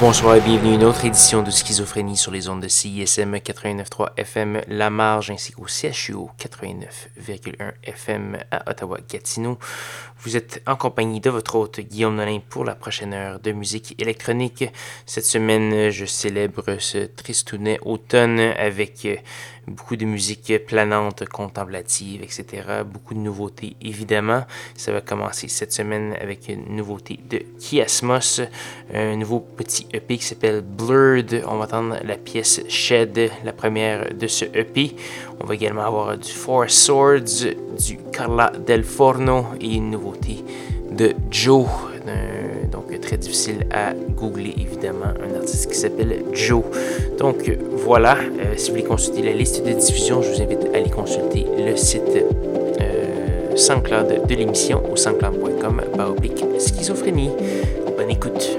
Bonsoir et bienvenue à une autre édition de Schizophrénie sur les ondes de CISM 89.3 FM La Marge ainsi qu'au CHUO 89.1 FM à Ottawa-Gatineau. Vous êtes en compagnie de votre hôte Guillaume Nolin pour la prochaine heure de musique électronique. Cette semaine, je célèbre ce tristounet automne avec beaucoup de musique planante, contemplative, etc. Beaucoup de nouveautés, évidemment. Ça va commencer cette semaine avec une nouveauté de Kiasmos, un nouveau petit EP qui s'appelle Blurred. On va entendre la pièce Shed, la première de ce EP. On va également avoir du Four Swords, du Carla Del Forno et une nouveauté de Joe très difficile à googler évidemment, un artiste qui s'appelle Joe. Donc voilà, euh, si vous voulez consulter la liste de diffusion, je vous invite à aller consulter le site euh, SoundCloud de l'émission au soundcloud.com oblique schizophrénie. Bonne écoute.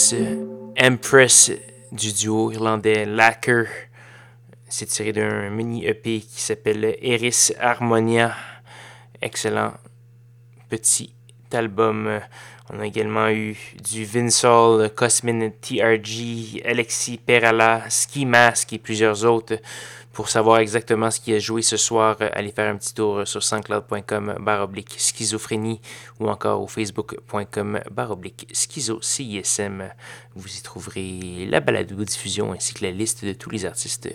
Pièce Empress du duo irlandais Lacker. C'est tiré d'un mini EP qui s'appelle Eris Harmonia. Excellent petit album. On a également eu du Vinsol, Cosmin TRG, Alexis Perala, Ski Mask et plusieurs autres. Pour savoir exactement ce qui a joué ce soir, allez faire un petit tour sur sanscloud.com baroblique schizophrénie ou encore au facebook.com baroblique schizo. Vous y trouverez la balade de diffusion ainsi que la liste de tous les artistes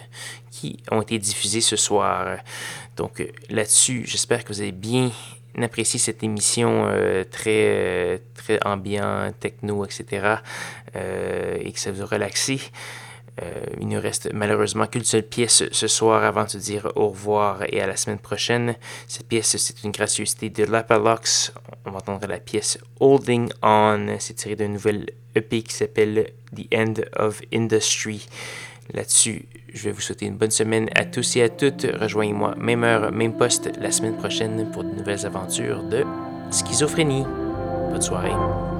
qui ont été diffusés ce soir. Donc là-dessus, j'espère que vous avez bien apprécié cette émission euh, très, euh, très ambiant, techno, etc. Euh, et que ça vous a relaxé. Euh, il ne reste malheureusement qu'une seule pièce ce soir avant de dire au revoir et à la semaine prochaine. Cette pièce, c'est une gracieuseté de Lapalox. On va entendre la pièce Holding On. C'est tiré d'un nouvel EP qui s'appelle The End of Industry. Là-dessus, je vais vous souhaiter une bonne semaine à tous et à toutes. Rejoignez-moi, même heure, même poste, la semaine prochaine pour de nouvelles aventures de schizophrénie. Bonne soirée.